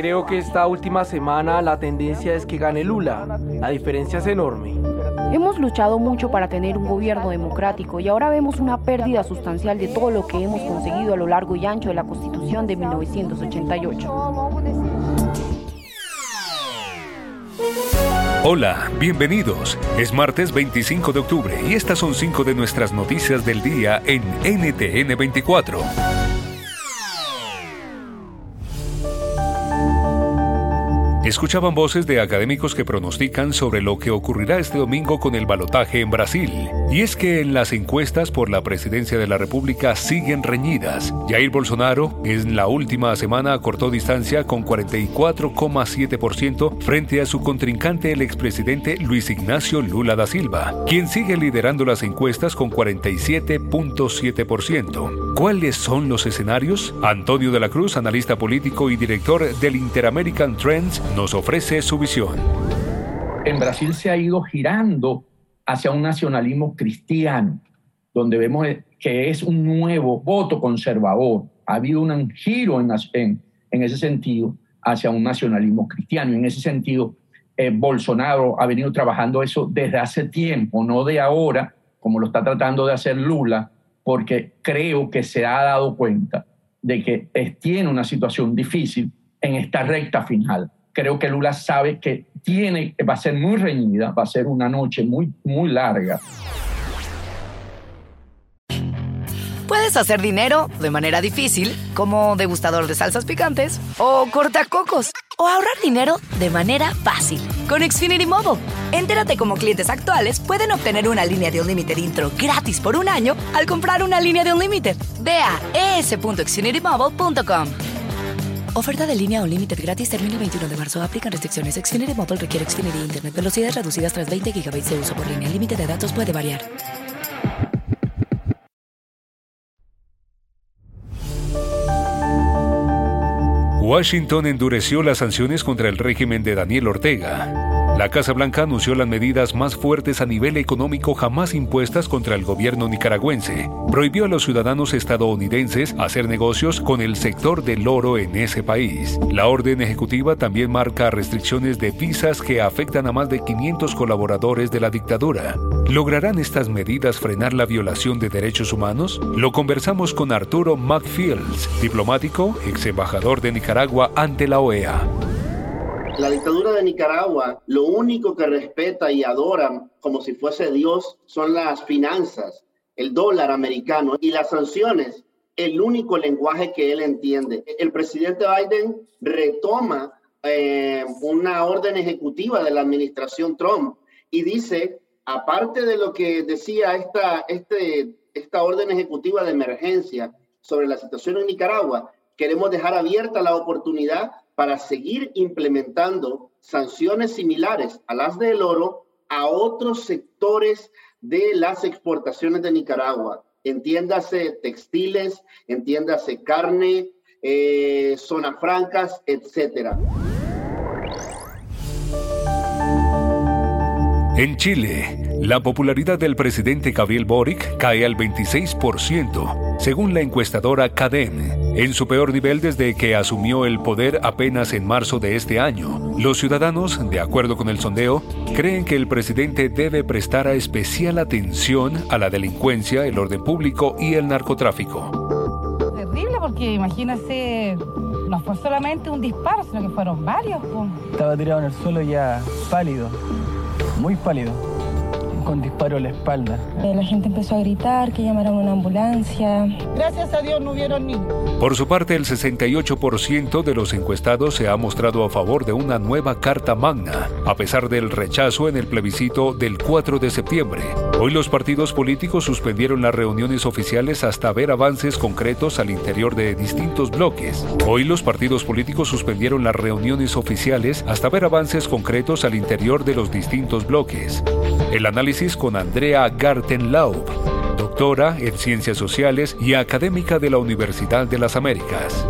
Creo que esta última semana la tendencia es que gane Lula. La diferencia es enorme. Hemos luchado mucho para tener un gobierno democrático y ahora vemos una pérdida sustancial de todo lo que hemos conseguido a lo largo y ancho de la Constitución de 1988. Hola, bienvenidos. Es martes 25 de octubre y estas son cinco de nuestras noticias del día en NTN 24. Escuchaban voces de académicos que pronostican sobre lo que ocurrirá este domingo con el balotaje en Brasil. Y es que en las encuestas por la presidencia de la República siguen reñidas. Jair Bolsonaro en la última semana acortó distancia con 44,7% frente a su contrincante el expresidente Luis Ignacio Lula da Silva, quien sigue liderando las encuestas con 47.7%. ¿Cuáles son los escenarios? Antonio de la Cruz, analista político y director del Interamerican Trends, nos ofrece su visión. En Brasil se ha ido girando hacia un nacionalismo cristiano, donde vemos que es un nuevo voto conservador. Ha habido un giro en, en, ese sentido hacia un nacionalismo cristiano. Y en ese sentido, eh, Bolsonaro ha venido trabajando eso desde hace tiempo, no de ahora, como lo está tratando de hacer Lula, porque creo que se ha dado cuenta de que tiene una situación difícil en esta recta final creo que Lula sabe que tiene, va a ser muy reñida, va a ser una noche muy, muy larga. Puedes hacer dinero de manera difícil, como degustador de salsas picantes, o cortacocos, o ahorrar dinero de manera fácil con Xfinity Mobile. Entérate cómo clientes actuales pueden obtener una línea de un límite intro gratis por un año al comprar una línea de un límite. Ve a es.xfinitymobile.com. Oferta de línea o límite gratis termina el 21 de marzo. Aplican restricciones. Xfinity Mobile requiere Xfinity Internet. Velocidades reducidas tras 20 GB de uso por línea. El límite de datos puede variar. Washington endureció las sanciones contra el régimen de Daniel Ortega. La Casa Blanca anunció las medidas más fuertes a nivel económico jamás impuestas contra el gobierno nicaragüense. Prohibió a los ciudadanos estadounidenses hacer negocios con el sector del oro en ese país. La orden ejecutiva también marca restricciones de visas que afectan a más de 500 colaboradores de la dictadura. ¿Lograrán estas medidas frenar la violación de derechos humanos? Lo conversamos con Arturo McFields, diplomático, ex embajador de Nicaragua ante la OEA. La dictadura de Nicaragua lo único que respeta y adora como si fuese Dios son las finanzas, el dólar americano y las sanciones, el único lenguaje que él entiende. El presidente Biden retoma eh, una orden ejecutiva de la administración Trump y dice, aparte de lo que decía esta, este, esta orden ejecutiva de emergencia sobre la situación en Nicaragua, queremos dejar abierta la oportunidad para seguir implementando sanciones similares a las del oro a otros sectores de las exportaciones de Nicaragua. Entiéndase textiles, entiéndase carne, eh, zonas francas, etcétera. En Chile, la popularidad del presidente Gabriel Boric cae al 26%, según la encuestadora CADEM. En su peor nivel desde que asumió el poder apenas en marzo de este año, los ciudadanos, de acuerdo con el sondeo, creen que el presidente debe prestar especial atención a la delincuencia, el orden público y el narcotráfico. Terrible porque imagínese, no fue solamente un disparo, sino que fueron varios. Estaba tirado en el suelo ya pálido, muy pálido con disparo a la espalda. Eh, la gente empezó a gritar que llamaran una ambulancia. Gracias a Dios no hubieron niños. Por su parte, el 68% de los encuestados se ha mostrado a favor de una nueva Carta Magna, a pesar del rechazo en el plebiscito del 4 de septiembre. Hoy los partidos políticos suspendieron las reuniones oficiales hasta ver avances concretos al interior de distintos bloques. Hoy los partidos políticos suspendieron las reuniones oficiales hasta ver avances concretos al interior de los distintos bloques. El análisis con Andrea Gartenlaub, doctora en Ciencias Sociales y académica de la Universidad de las Américas.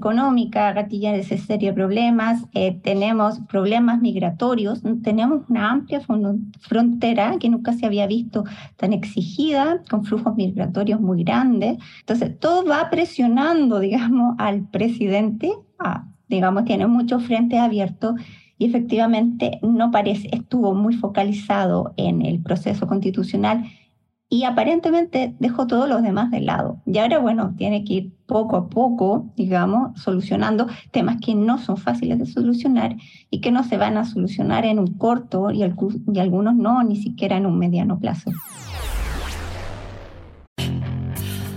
Económica gatilla ese serie de problemas, eh, tenemos problemas migratorios, tenemos una amplia frontera que nunca se había visto tan exigida, con flujos migratorios muy grandes. Entonces, todo va presionando, digamos, al presidente, digamos, tiene muchos frentes abiertos y efectivamente no parece, estuvo muy focalizado en el proceso constitucional y aparentemente dejó todos los demás de lado. Y ahora, bueno, tiene que ir poco a poco, digamos, solucionando temas que no son fáciles de solucionar y que no se van a solucionar en un corto y, y algunos no, ni siquiera en un mediano plazo.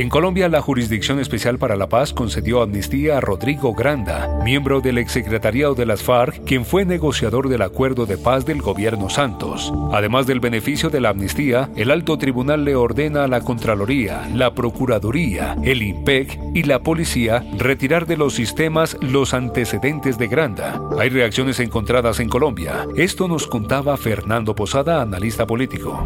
En Colombia, la Jurisdicción Especial para la Paz concedió amnistía a Rodrigo Granda, miembro del exsecretariado de las FARC, quien fue negociador del acuerdo de paz del gobierno Santos. Además del beneficio de la amnistía, el alto tribunal le ordena a la Contraloría, la Procuraduría, el IMPEC y la Policía retirar de los sistemas los antecedentes de Granda. Hay reacciones encontradas en Colombia. Esto nos contaba Fernando Posada, analista político.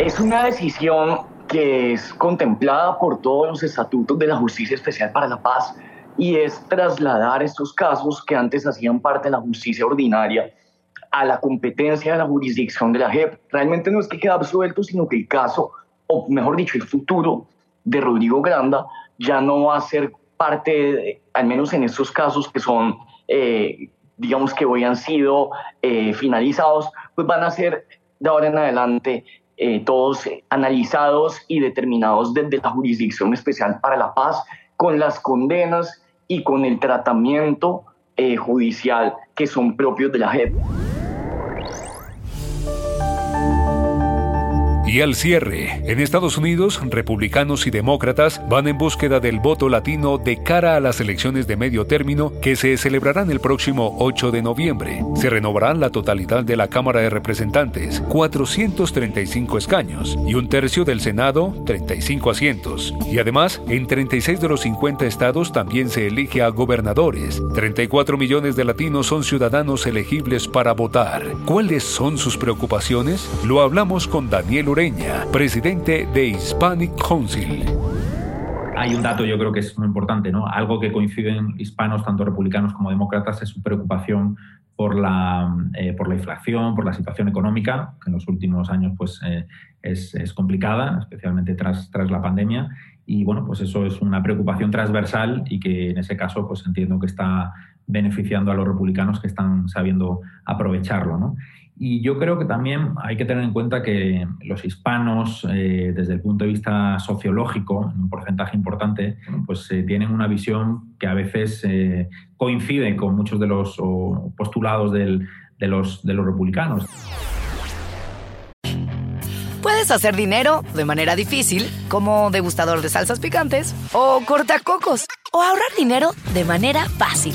Es una decisión que es contemplada por todos los estatutos de la Justicia Especial para la Paz y es trasladar estos casos que antes hacían parte de la justicia ordinaria a la competencia de la jurisdicción de la JEP. Realmente no es que quede absuelto, sino que el caso, o mejor dicho, el futuro de Rodrigo Granda ya no va a ser parte, al menos en estos casos que son, eh, digamos que hoy han sido eh, finalizados, pues van a ser de ahora en adelante eh, todos analizados y determinados desde la Jurisdicción Especial para la Paz, con las condenas y con el tratamiento eh, judicial que son propios de la JEP. Y al cierre, en Estados Unidos, republicanos y demócratas van en búsqueda del voto latino de cara a las elecciones de medio término que se celebrarán el próximo 8 de noviembre. Se renovarán la totalidad de la Cámara de Representantes, 435 escaños, y un tercio del Senado, 35 asientos. Y además, en 36 de los 50 estados también se elige a gobernadores. 34 millones de latinos son ciudadanos elegibles para votar. ¿Cuáles son sus preocupaciones? Lo hablamos con Daniel Ure presidente de Hispanic Council. Hay un dato yo creo que es muy importante, ¿no? Algo que coinciden hispanos, tanto republicanos como demócratas, es su preocupación por la, eh, por la inflación, por la situación económica, que en los últimos años pues, eh, es, es, complicada, especialmente tras, tras la pandemia. Y bueno, pues eso es una preocupación transversal y que en ese caso pues entiendo que está beneficiando a los republicanos que están sabiendo aprovecharlo. ¿no? Y yo creo que también hay que tener en cuenta que los hispanos, eh, desde el punto de vista sociológico, en un porcentaje importante, pues eh, tienen una visión que a veces eh, coincide con muchos de los postulados de, los, de los republicanos. Puedes hacer dinero de manera difícil, como degustador de salsas picantes, o cortacocos, o ahorrar dinero de manera fácil